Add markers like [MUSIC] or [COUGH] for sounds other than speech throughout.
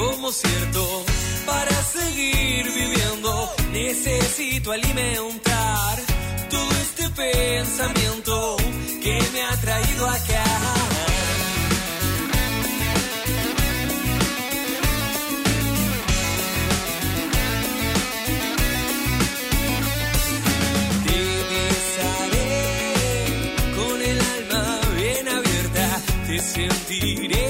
como cierto. Para seguir viviendo necesito alimentar todo este pensamiento que me ha traído acá. Te besaré con el alma bien abierta, te sentiré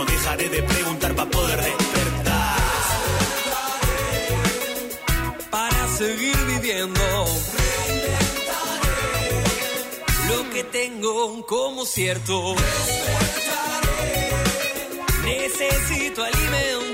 No dejaré de preguntar para poder despertar. para seguir viviendo. Lo que tengo como cierto. Necesito alimentar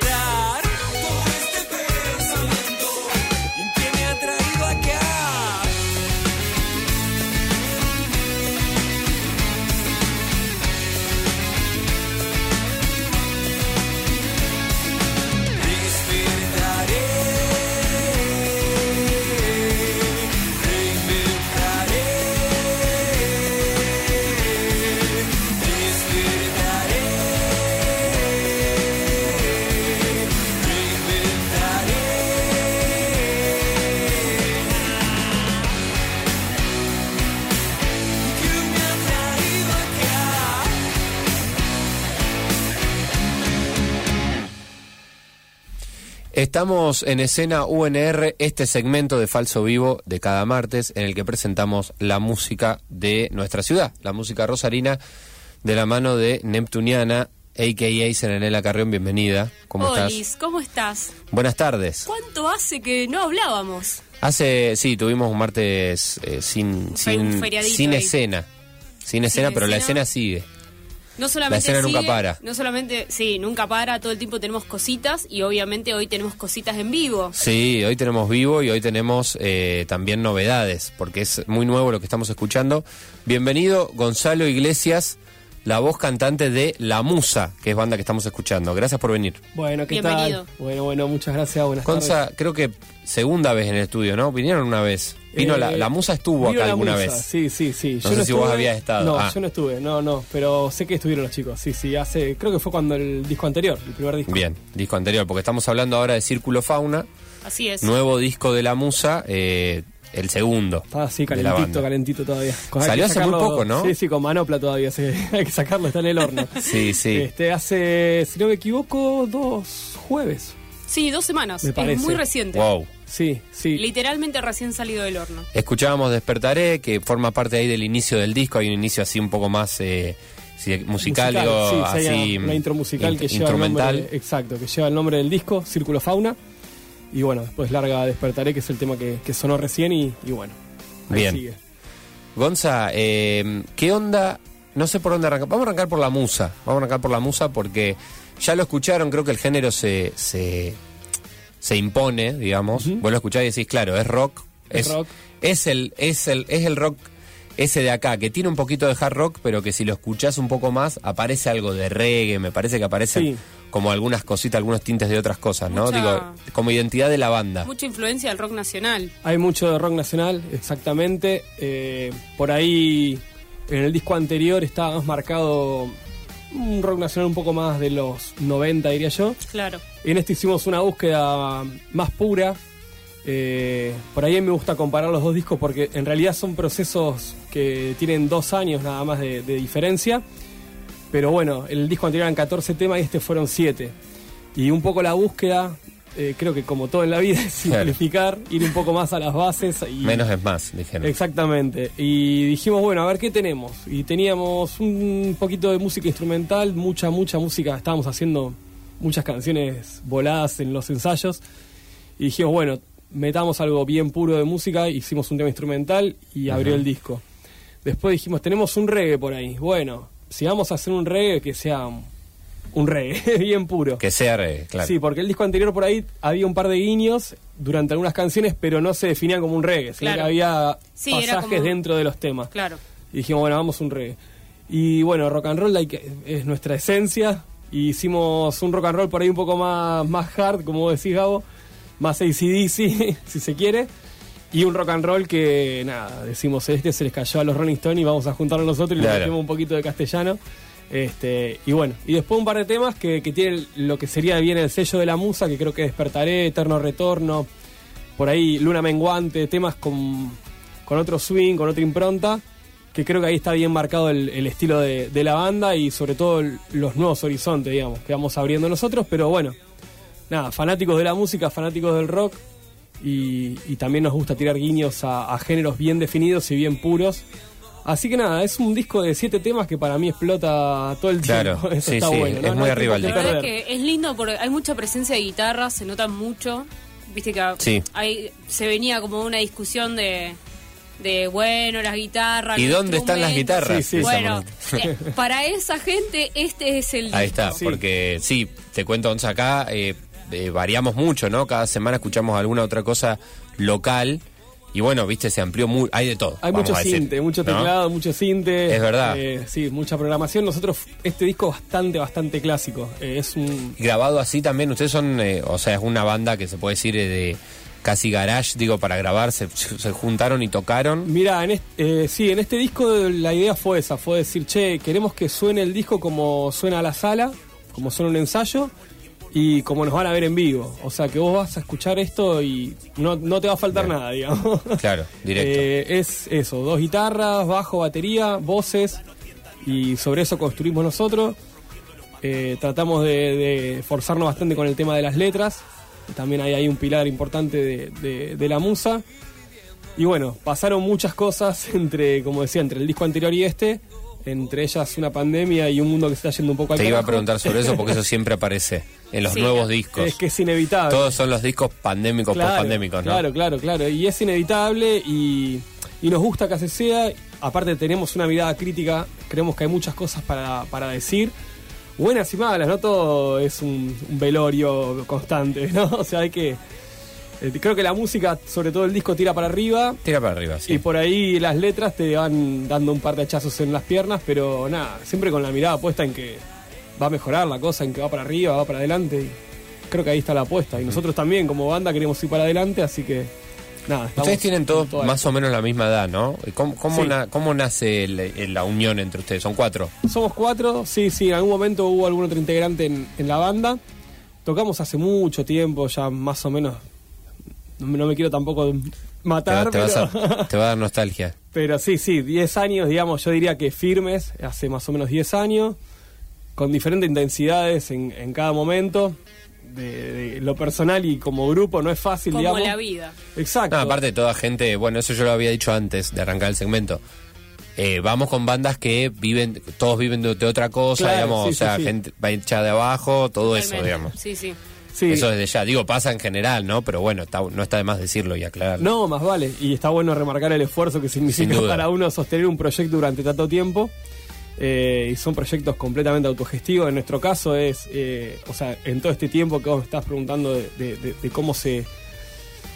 Estamos en escena UNR, este segmento de Falso Vivo de cada martes, en el que presentamos la música de nuestra ciudad, la música rosarina, de la mano de Neptuniana, a.k.a. Serenela Carrión, bienvenida. ¿Cómo Olis, estás? ¿cómo estás? Buenas tardes. ¿Cuánto hace que no hablábamos? Hace, sí, tuvimos un martes eh, sin, sin, sin escena. Sin escena, pero la escena sigue. No solamente La escena nunca para. No solamente, sí, nunca para, todo el tiempo tenemos cositas y obviamente hoy tenemos cositas en vivo. Sí, hoy tenemos vivo y hoy tenemos eh, también novedades, porque es muy nuevo lo que estamos escuchando. Bienvenido Gonzalo Iglesias, la voz cantante de La Musa, que es banda que estamos escuchando. Gracias por venir. Bueno, ¿qué Bienvenido. tal? Bueno, bueno, muchas gracias. Buenas Gonza, tardes. creo que segunda vez en el estudio, ¿no? Vinieron una vez. Vino Eh, la, la Musa estuvo acá la alguna Musa, vez. Sí, sí, sí. No sé si vos habías estado. No, Ah. yo no estuve, no, no. Pero sé que estuvieron los chicos. Sí, sí, hace. Creo que fue cuando el disco anterior, el primer disco. Bien, disco anterior, porque estamos hablando ahora de Círculo Fauna, Así es. nuevo disco de La Musa, eh, el segundo. Está así, la calentito, calentito todavía. Con- Salió hace muy poco, ¿no? Sí, sí, con manopla todavía. sí, [LAUGHS] hay que sacarlo, está en el horno. [LAUGHS] Sí, sí. Este, hace, si no me equivoco, dos jueves. Sí, dos semanas. Me parece. Es muy reciente. Wow. Sí, sí. Literalmente recién salido del horno. Escuchábamos Despertaré, que forma parte ahí del inicio del disco. Hay un inicio así un poco más eh, sí, musical, digo, sí, así. una intro musical int- que lleva instrumental. el nombre, exacto, que lleva el nombre del disco, Círculo Fauna. Y bueno, después larga Despertaré, que es el tema que, que sonó recién y, y bueno. ahí Bien. sigue. Gonza, eh, ¿qué onda? No sé por dónde arrancar. Vamos a arrancar por la musa. Vamos a arrancar por la musa porque ya lo escucharon, creo que el género se, se, se impone, digamos. Ujú. Vos lo escuchás y decís, claro, es rock. Es rock. Es el, es el, es el rock ese de acá, que tiene un poquito de hard rock, pero que si lo escuchás un poco más, aparece algo de reggae, me parece que aparecen Sí. como algunas cositas, algunos tintes de otras cosas, ¿no? Mucha- Digo, como identidad de la banda. Mucha influencia del rock nacional. Hay mucho de rock nacional, exactamente. Eh, por ahí, en el disco anterior estaba más marcado un rock nacional un poco más de los 90, diría yo. Claro. En este hicimos una búsqueda más pura. Eh, por ahí me gusta comparar los dos discos porque en realidad son procesos que tienen dos años nada más de, de diferencia. Pero bueno, el disco anterior eran 14 temas y este fueron 7. Y un poco la búsqueda, eh, creo que como todo en la vida, [LAUGHS] es simplificar, ir un poco más a las bases. Y, Menos es más, dijeron. Exactamente. Y dijimos, bueno, a ver qué tenemos. Y teníamos un poquito de música instrumental, mucha, mucha música. Estábamos haciendo muchas canciones voladas en los ensayos. Y dijimos, bueno, metamos algo bien puro de música, hicimos un tema instrumental y abrió el disco. Después dijimos, tenemos un reggae por ahí. Bueno, si vamos a hacer un reggae, que sea un reggae, [LAUGHS] bien puro. Que sea reggae, claro. Sí, porque el disco anterior por ahí había un par de guiños durante algunas canciones, pero no se definían como un reggae, sino Claro. que había Sí, era pasajes como- dentro de los temas. Claro. Y dijimos, bueno, vamos un reggae. Y bueno, rock and roll like, es nuestra esencia. Y hicimos un rock and roll por ahí un poco más, más hard, como vos decís, Gabo. Más ACDC, [LAUGHS] si se quiere. Y un rock and roll que, nada, decimos, este se les cayó a los Rolling Stones y vamos a juntarnos nosotros y le Claro. metemos un poquito de castellano. Este, y bueno, y después un par de temas que, que tienen lo que sería bien el sello de la musa, que creo que Despertaré, Eterno Retorno, por ahí Luna Menguante, temas con, con otro swing, con otra impronta, que creo que ahí está bien marcado el, estilo de, la banda y sobre todo los nuevos horizontes, digamos, que vamos abriendo nosotros, pero bueno, nada, fanáticos de la música, fanáticos del rock y, también nos gusta tirar guiños a géneros bien definidos y bien puros. Así que nada, es un disco de siete temas que para mí explota todo el Claro, tiempo. [LAUGHS] Eso sí, está sí, bueno. es muy arriba La verdad es que es lindo porque hay mucha presencia de guitarra, se nota mucho. Viste que Sí. hay, se venía como una discusión de, de bueno, las guitarras. ¿Y dónde están las guitarras? Sí, sí. Bueno, eh, para esa gente este es el Ahí disco. está, Sí. porque sí, te cuento, Onza, acá eh, eh, variamos mucho, ¿no? Cada semana escuchamos alguna otra cosa local y bueno, viste, se amplió muy, hay de todo. Hay mucho cinte, mucho ¿no? teclado, mucho cinte. Es verdad. Eh, sí, mucha programación. Nosotros, este disco bastante, bastante clásico. Eh, es un... Grabado así también, ustedes son, eh, o sea, es una banda que se puede decir eh, de casi garage, digo, para grabar, se, se juntaron y tocaron. Mira, en este, eh, sí, en este disco la idea fue esa, fue decir, che, queremos que suene el disco como suena a la sala, como suena un ensayo y como nos van a ver en vivo. O sea, que vos vas a escuchar esto y no, no te va a faltar nada, digamos. [LAUGHS] Claro, directo. Eh, es eso, dos guitarras, bajo, batería, voces y sobre eso construimos nosotros. Eh, tratamos de, de forzarnos bastante con el tema de las letras. También hay ahí un pilar importante de, de- de la musa. Y bueno, pasaron muchas cosas [LAUGHS] entre, como decía, entre el disco anterior y este. Entre ellas una pandemia y un mundo que se está yendo un poco al Te iba a preguntar sobre eso porque eso [LAUGHS] siempre aparece en los Sí, nuevos discos. Es que es inevitable. Todos son los discos pandémicos, Claro, post-pandémicos, ¿no? Claro, claro, claro. Y es inevitable y, y nos gusta que así sea. Aparte tenemos una mirada crítica, creemos que hay muchas cosas para, para decir. Buenas y malas, no todo es un, un velorio constante, [LAUGHS] ¿no? O sea, hay que... eh, creo que la música, sobre todo el disco, tira para arriba. Tira para arriba, sí. Y por ahí las letras te van dando un par de hachazos en las piernas, pero nada, siempre con la mirada puesta en que va a mejorar la cosa, en que va para arriba, va para adelante. Y creo que ahí está la apuesta. Y nosotros también, como banda, queremos ir para adelante, así que nada. estamos Ustedes tienen en todos más o menos la misma edad, ¿no? ¿Y ¿Cómo, cómo, Sí. na- cómo nace el- el- la unión entre ustedes? Son cuatro. Somos cuatro, sí, sí, en algún momento hubo algún otro integrante en, en la banda. Tocamos hace mucho tiempo, ya más o menos. No, me- no me quiero tampoco matar, te vas pero- a, [LAUGHS] te va a dar nostalgia. Pero sí, sí, 10 años, digamos, yo diría que firmes, hace más o menos 10 años, con diferentes intensidades en, en cada momento. De, de lo personal y como grupo no es fácil, Como digamos. la vida. Exacto. No, aparte toda gente, bueno, eso yo lo había dicho antes de arrancar el segmento. Eh, vamos con bandas que viven, todos viven de, de otra cosa, Claro, digamos, sí, o sea, sí, sí. gente va hecha de abajo, todo eso, digamos. Sí, sí. Sí. Eso desde ya, digo, pasa en general, ¿no? Pero bueno, está- no está de más decirlo y aclararlo. No, más vale. Y está bueno remarcar el esfuerzo que significa para uno sostener un proyecto durante tanto tiempo. Eh, y son proyectos completamente autogestivos. En nuestro caso es, eh, o sea, en todo este tiempo que vos me estás preguntando de, de- de- de cómo se,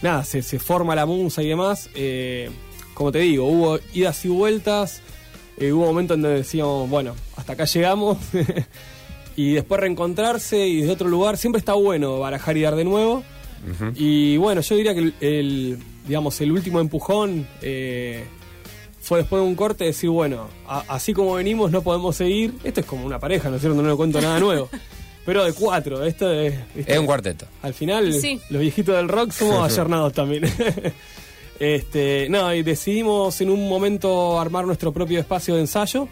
nada, se, se forma la musa y demás. eh, como te digo, hubo idas y vueltas. hubo momentos en donde decíamos, bueno, hasta acá llegamos. [LAUGHS] y después reencontrarse y desde otro lugar. Siempre está bueno barajar y dar de nuevo. Y bueno, yo diría que el, el, digamos, el último empujón eh, fue después de un corte decir, bueno, a- así como venimos no podemos seguir. Esto es como una pareja, ¿no es cierto? No le cuento nada nuevo. [LAUGHS] Pero de cuatro, esto es... Es un cuarteto. Al final, Sí. los viejitos del rock somos [LAUGHS] ayornados también. [LAUGHS] este, no, y decidimos en un momento armar nuestro propio espacio de ensayo.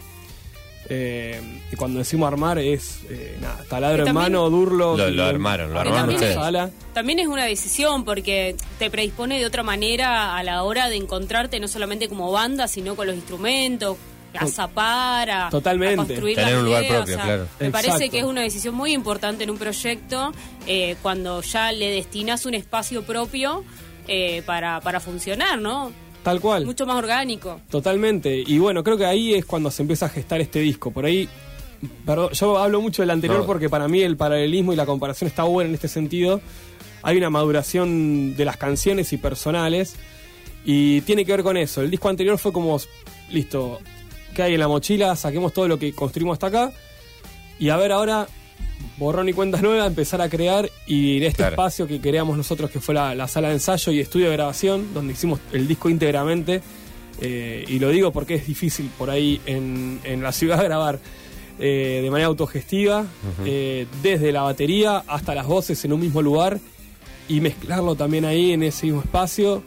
Eh, y cuando decimos armar es eh, nada, taladro en mano, durlo. Lo- lo armaron, lo armaron también ustedes. es- Sala. También es una decisión porque te predispone de otra manera a la hora de encontrarte no solamente como banda, sino con los instrumentos, a zapar, a, Totalmente. a construir Tener las un lugar ideas, propio, o sea, claro. Me parece que es una decisión muy importante en un proyecto eh, cuando ya le destinas un espacio propio. eh, para, para funcionar, ¿no? Tal cual. Mucho más orgánico. Totalmente. Y bueno, creo que ahí es cuando se empieza a gestar este disco. Por ahí, perdón, yo hablo mucho del anterior No. porque para mí el paralelismo y la comparación está buena en este sentido. Hay una maduración de las canciones y personales y tiene que ver con eso. El disco anterior fue como, listo, ¿qué hay en la mochila? Saquemos todo lo que construimos hasta acá y a ver ahora, borrón y cuentas nuevas, empezar a crear y en este Claro. espacio que creamos nosotros, que fue la, la sala de ensayo y estudio de grabación, donde hicimos el disco íntegramente, eh, y lo digo porque es difícil por ahí en, en la ciudad [LAUGHS] grabar eh, de manera autogestiva, eh, desde la batería hasta las voces en un mismo lugar y mezclarlo también ahí en ese mismo espacio.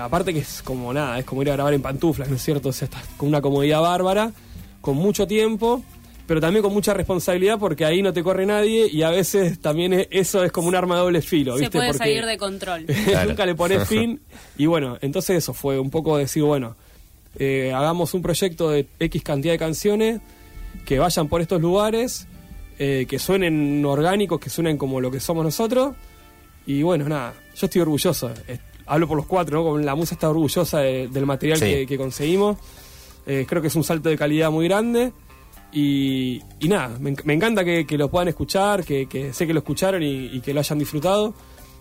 Aparte que es como nada, es como ir a grabar en pantuflas, ¿no es cierto? O sea, estás con una comodidad bárbara, con mucho tiempo, pero también con mucha responsabilidad porque ahí no te corre nadie y a veces también es- eso es como un arma de doble filo, Se puede Porque salir de control. [LAUGHS] Claro. nunca le pones [LAUGHS] fin y bueno, entonces eso fue un poco decir, bueno, eh, hagamos un proyecto de X cantidad de canciones que vayan por estos lugares, eh, que suenen orgánicos, que suenen como lo que somos nosotros. Y bueno, nada, yo estoy orgulloso. eh, hablo por los cuatro, ¿no? Con la musa está orgullosa de- del material Sí. que, que conseguimos. Eh, creo que es un salto de calidad muy grande. Y, y nada, me, enc- me encanta que, que lo puedan escuchar, que, que sé que lo escucharon y, y que lo hayan disfrutado.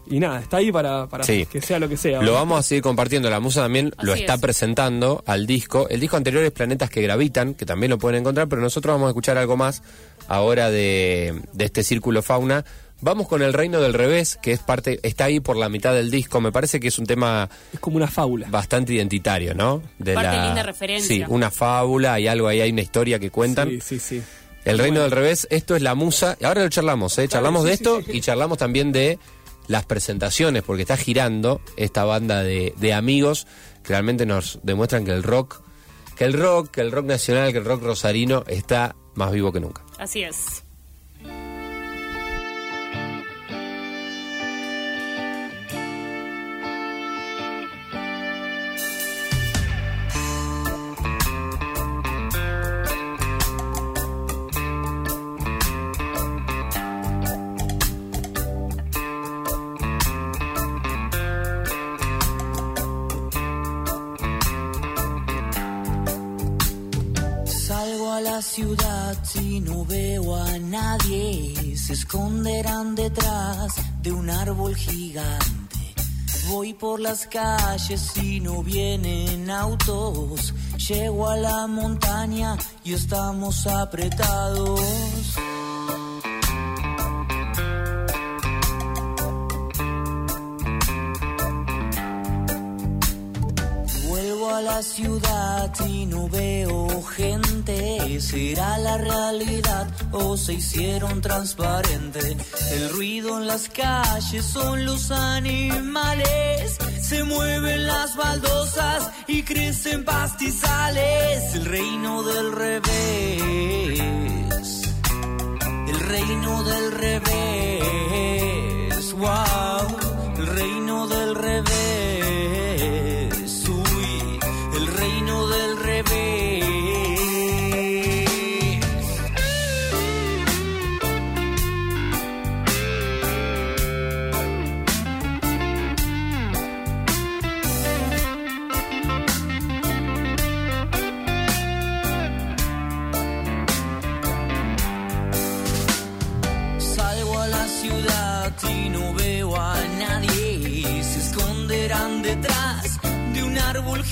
Y nada, está ahí para, para Sí. que sea lo que sea. Lo vamos a seguir compartiendo. La Musa también lo está es. presentando al disco. El disco anterior es Planetas que Gravitan, que también lo pueden encontrar, pero nosotros vamos a escuchar algo más ahora de, de este círculo fauna. Vamos con El Reino del Revés, que es parte, está ahí por la mitad del disco. Me parece que es un tema Es como una fábula. bastante identitario, ¿no? De Parte linda referencia. Sí, una fábula, hay algo ahí, hay una historia que cuentan. Sí, sí, sí. El Reino Bueno. del Revés, esto es la musa. y Ahora lo charlamos, ¿eh? Charlamos sí, de sí, esto sí, sí. y charlamos también de las presentaciones, porque está girando esta banda de, de amigos que realmente nos demuestran que el rock, que el rock, que el rock nacional, que el rock rosarino está más vivo que nunca. Así es. Ciudad y no veo a nadie. Se esconderán detrás de un árbol gigante. Voy por las calles y no vienen autos. Llego a la montaña y estamos apretados. La ciudad y no veo gente. ¿Será la realidad o se hicieron transparente? El ruido en las calles son los animales. Se mueven las baldosas y crecen pastizales. El reino del revés. El reino del revés. Wow.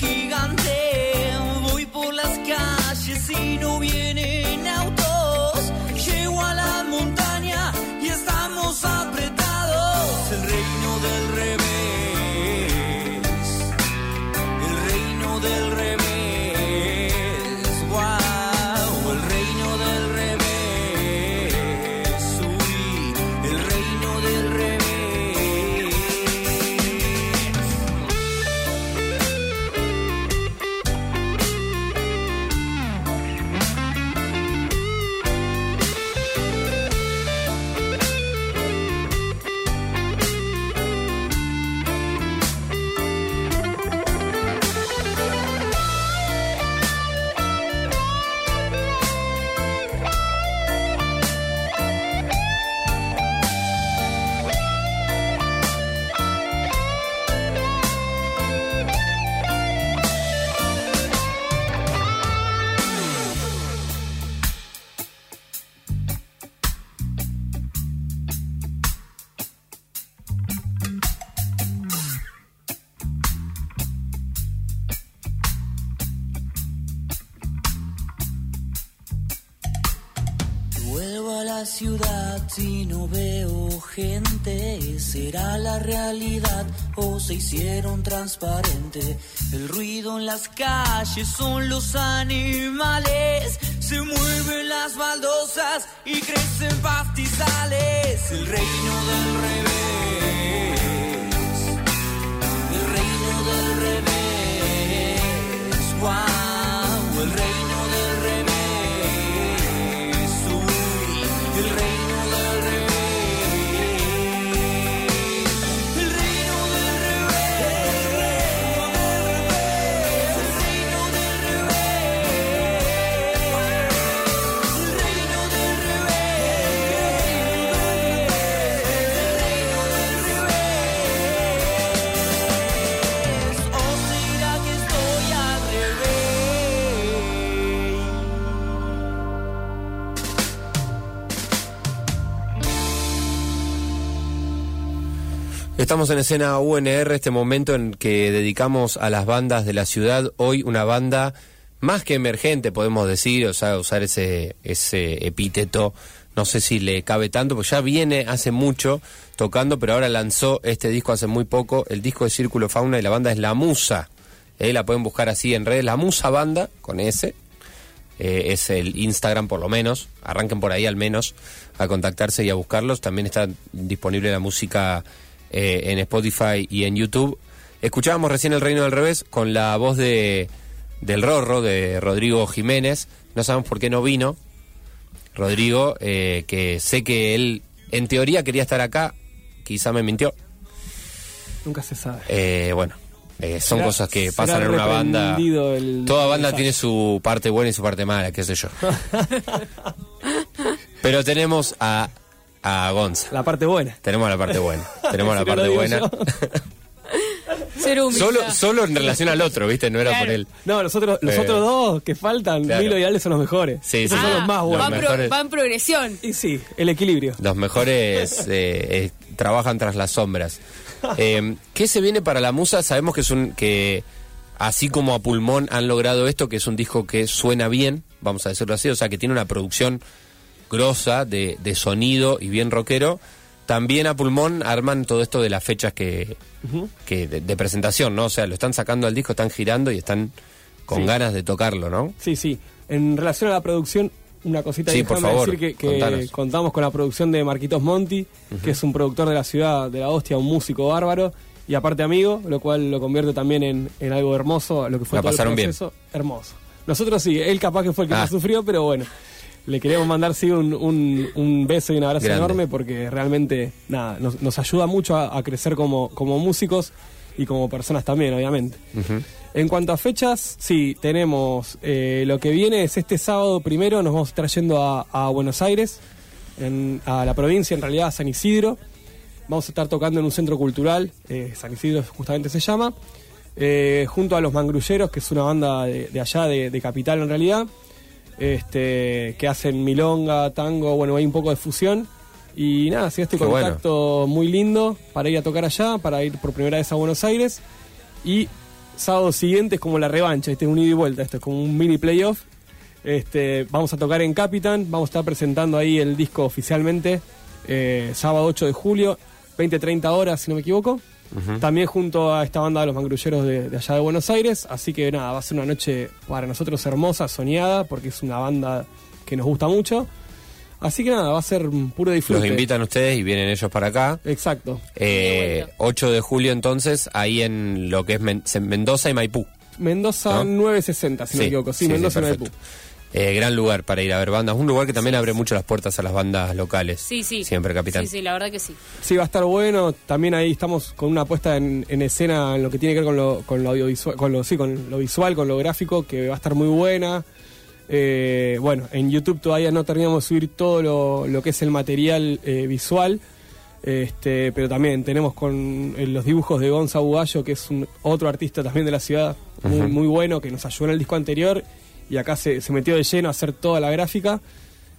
Gigante. Realidad o se hicieron transparente? El ruido en las calles son los animales. Se mueven las baldosas y crecen pastizales. Estamos en escena UNR, este momento en que dedicamos a las bandas de la ciudad. Hoy una banda más que emergente, podemos decir, o sea, usar ese, ese epíteto. No sé si le cabe tanto, porque ya viene hace mucho tocando, pero ahora lanzó este disco hace muy poco. El disco de Círculo Fauna y la banda es La Musa. Eh, la pueden buscar así en redes. La Musa Banda, con S. Eh, es el Instagram por lo menos. Arranquen por ahí al menos a contactarse y a buscarlos. También está disponible la música eh, en Spotify y en YouTube. Escuchábamos recién El Reino del Revés con la voz de del Rorro, de Rodrigo Jiménez. No sabemos por qué no vino. Rodrigo, eh, que sé que él en teoría quería estar acá, quizá me mintió. Nunca se sabe. Eh, bueno, eh, son Será- cosas que pasan en una banda. el- Toda banda el- tiene su parte buena y su parte mala, qué sé yo. [LAUGHS] Pero tenemos a, a Gonza. La parte buena. Tenemos la parte buena. [LAUGHS] Tenemos la parte buena. [LAUGHS] Solo, solo en relación al otro, ¿viste? No era Claro. por él. No, los otros, los Eh, otros dos que faltan, claro. Milo y Ale son los mejores. Sí, Esos sí. son Ah, los más buenos. va, en pro- mejores. va en progresión. Y sí, el equilibrio. Los mejores [LAUGHS] eh, eh, trabajan tras las sombras. Eh, ¿Qué se viene para la musa? Sabemos que es un que así como a pulmón han logrado esto, que es un disco que suena bien, vamos a decirlo así, o sea que tiene una producción grosa de, de sonido y bien rockero. También a pulmón arman todo esto de las fechas que, que de, de presentación, ¿no? O sea, lo están sacando al disco, están girando y están con Sí. ganas de tocarlo, ¿no? Sí, sí. En relación a la producción, una cosita Sí, por favor, decir que, contamos con la producción de Marquitos Monti, que es un productor de la ciudad de la hostia, un músico bárbaro y aparte amigo, lo cual lo convierte también en, en algo hermoso, lo que fue La todo el pasaron bien. proceso. Hermoso. Nosotros sí, él capaz que fue el que Ah. más sufrió, pero bueno. Le queremos mandar sí un, un- un beso y un abrazo Grande. enorme porque realmente nada, nos, nos ayuda mucho a, a crecer como, como músicos y como personas también, obviamente. En cuanto a fechas, sí, tenemos eh, lo que viene es este sábado primero, nos vamos a estar yendo a, a Buenos Aires, en- a la provincia, en realidad a San Isidro. Vamos a estar tocando en un centro cultural, eh, San Isidro justamente se llama, eh, junto a Los Mangrulleros, que es una banda de, de allá, de, de Capital en realidad, este, que hacen milonga, tango, bueno, hay un poco de fusión. Y nada, sí, este Qué bueno. contacto muy lindo para ir a tocar allá, para ir por primera vez a Buenos Aires. Y sábado siguiente es como la revancha, este es un ida y vuelta, esto es como un mini playoff. Este, vamos a tocar en Capitan, vamos a estar presentando ahí el disco oficialmente, eh, sábado 8 de julio, 20-30 horas, si no me equivoco. También junto a esta banda de los mangrulleros de, de allá de Buenos Aires. Así que nada, va a ser una noche para nosotros hermosa, soñada, porque es una banda que nos gusta mucho. Así que nada, va a ser un puro disfrute. Los invitan ustedes y vienen ellos para acá. Exacto. Eh, 8 de julio entonces, ahí en lo que es Men- Mendoza y Maipú. Mendoza ¿No? 960, si no me equivoco. Sí, Mendoza perfecto. 9 Eh, gran lugar para ir a ver bandas. Un lugar que también abre mucho las puertas a las bandas locales. Sí, sí. Siempre, capitán. Sí, sí, la verdad que sí. Sí, va a estar bueno. También ahí estamos con una puesta en, en escena en lo que tiene que ver con lo, con lo audiovisual, con lo, sí, con lo visual, con lo gráfico, que va a estar muy buena. Eh, bueno, en YouTube todavía no terminamos de subir todo lo, lo que es el material eh, visual. Este, pero también tenemos con eh, los dibujos de Gonza Bugallo, que es un, otro artista también de la ciudad, muy, muy bueno, que nos ayudó en el disco anterior y acá se, metió de lleno a hacer toda la gráfica.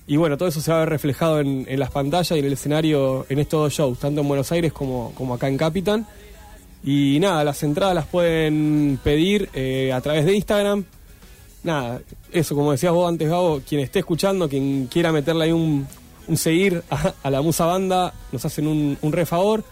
Y bueno, todo eso se va a ver reflejado en, las pantallas y en el escenario en estos dos shows, tanto en Buenos Aires como, como acá en Capitan. Y nada, las entradas las pueden pedir eh, a través de Instagram. nada, eso, como decías vos antes, Gabo, quien esté escuchando, quien quiera meterle ahí un, seguir a, a la Musa Banda, nos hacen un, un re favor.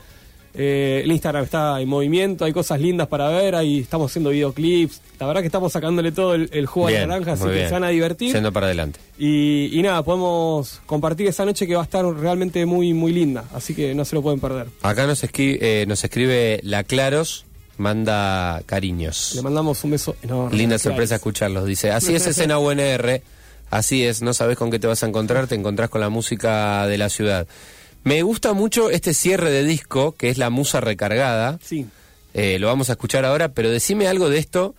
Eh, el Instagram está en movimiento, hay cosas lindas para ver, ahí estamos haciendo videoclips. La verdad que estamos sacándole todo el, el jugo a la Bien, naranja, así muy que bien. se van a divertir. Yendo para adelante. Y, y nada, podemos compartir esa noche que va a estar realmente muy, muy linda, así que no se lo pueden perder. Acá nos escribe, eh, nos escribe La Claros, manda cariños. Le mandamos un beso enorme. Linda sorpresa escucharlos. Dice, así es escena [LAUGHS] UNR, así es, no sabes con qué te vas a encontrar, te encontrás con la música de la ciudad. Me gusta mucho este cierre de disco, que es la musa recargada. Sí. Eh, lo vamos a escuchar ahora, pero decime algo de esto,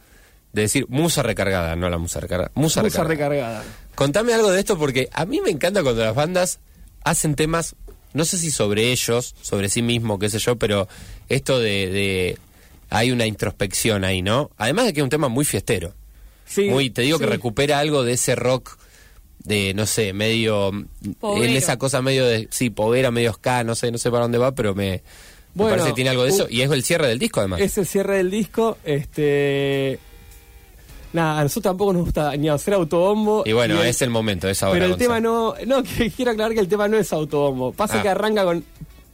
de decir musa recargada, no la musa recargada. Musa, Musa recargada. recargada. Contame algo de esto porque a mí me encanta cuando las bandas hacen temas, no sé si sobre ellos, sobre sí mismo, qué sé yo, pero esto de, de- hay una introspección ahí, ¿no? Además de que es un tema muy fiestero. Sí, muy, te digo que recupera algo de ese rock de, no sé, medio... Povero. En esa cosa medio de, sí, povera, medio ska, no sé, no sé para dónde va, pero me, parece que tiene algo de eso. Y es el cierre del disco, además. Es el cierre del disco. Este. Nada, a nosotros tampoco nos gusta ni hacer autobombo. Y bueno, el- es el momento, es ahora. Pero el Gonzalo. tema no. No, [LAUGHS] que quiero aclarar que el tema no es autobombo. Pasa Ah. que arranca con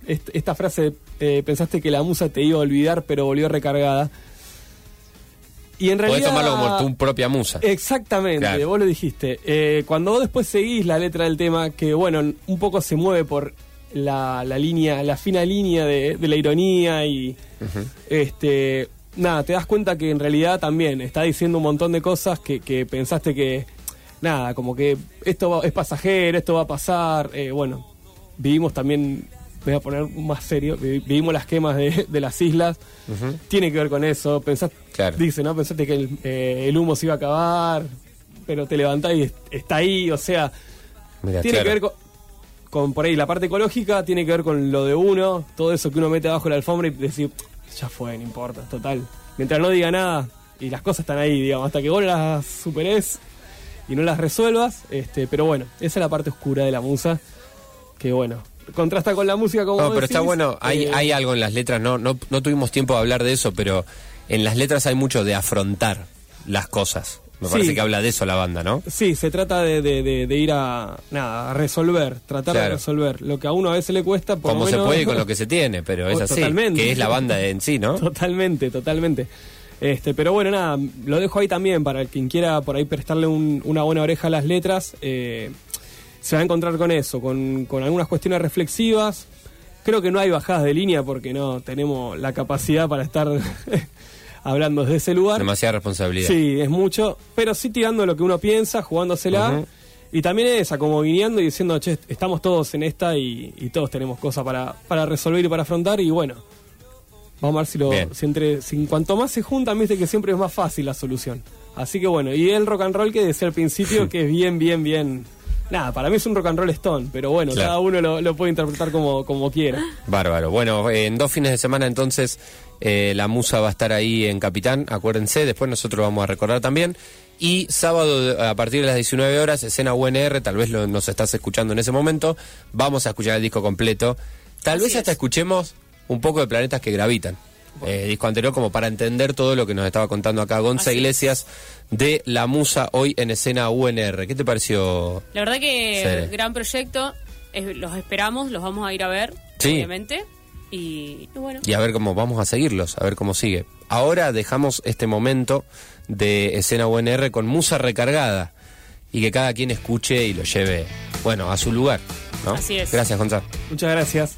est- esta frase: eh, pensaste que la musa te iba a olvidar, pero volvió recargada. Y en Podés realidad. tomarlo como tu propia musa. Exactamente, Claro. vos lo dijiste. Eh, cuando vos después seguís la letra del tema, que bueno, un poco se mueve por la, la línea, la fina línea de, de la ironía y este nada, te das cuenta que en realidad también está diciendo un montón de cosas que, que pensaste que nada, como que esto va- es pasajero, esto va a pasar, eh, bueno, vivimos también, voy a poner más serio, vi- vivimos las quemas de, de las islas, tiene que ver con eso, pensás, Claro. dice, ¿no? Pensaste que el, eh, el humo se iba a acabar, pero te levantás y est- está ahí, o sea, tiene claro. que ver con, con, por ahí la parte ecológica, tiene que ver con lo de uno, todo eso que uno mete abajo de la alfombra y decir, ya fue, no importa, total. Mientras no diga nada y las cosas están ahí, digamos, hasta que vos las superes y no las resuelvas, este, pero bueno, esa es la parte oscura de la musa, que bueno, contrasta con la música como No, pero está bueno, hay, eh, hay algo en las letras, no, no, no tuvimos tiempo de hablar de eso, pero en las letras hay mucho de afrontar las cosas. Me Sí. parece que habla de eso la banda, ¿no? Sí, se trata de, de- de- de ir a nada, a resolver, tratar de resolver. Lo que a uno a veces le cuesta, por Como se puede con [LAUGHS] lo que se tiene, pero es Oh, así. totalmente. Que es la banda en sí, ¿no? Totalmente, totalmente. Este, pero bueno, nada, lo dejo ahí también para quien quiera por ahí prestarle un- una buena oreja a las letras. eh, se va a encontrar con eso, con, con algunas cuestiones reflexivas. Creo que no hay bajadas de línea porque no tenemos la capacidad para estar [LAUGHS] hablando desde ese lugar. Demasiada responsabilidad. Sí, es mucho, pero sí tirando lo que uno piensa, jugándosela. Ujú. Y también esa, como y diciendo, che, estamos todos en esta y, y todos tenemos cosas para, para resolver y para afrontar. Y bueno, vamos a ver si, lo, si entre, si cuanto más se juntan, viste que siempre es más fácil la solución. Así que bueno, y el rock and roll que decía al principio, [LAUGHS] que es bien, bien, bien. Nada, para mí es un rock and roll stone, pero bueno, Claro. cada uno lo, lo puede interpretar como, como quiera. Bárbaro. Bueno, en dos fines de semana entonces eh, la musa va a estar ahí en Capitán, acuérdense, después nosotros vamos a recordar también. Y sábado a partir de las 19 horas, escena UNR, tal vez lo- nos estás escuchando en ese momento, vamos a escuchar el disco completo. Tal Así vez hasta es. escuchemos un poco de planetas que gravitan. Eh, disco anterior como para entender todo lo que nos estaba contando acá Gonza Así. Iglesias de La Musa hoy en escena UNR. ¿Qué te pareció? La verdad que gran proyecto, es- los esperamos, los vamos a ir a ver, Sí. obviamente. Y, y bueno, y a ver cómo vamos a seguirlos, a ver cómo sigue. Ahora dejamos este momento de escena UNR con musa recargada y que cada quien escuche y lo lleve, bueno, a su lugar. ¿no? Así es. Gracias, Gonzalo. Muchas gracias.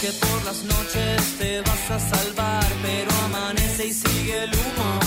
que por las noches te vas a salvar, pero amanece y sigue el humo.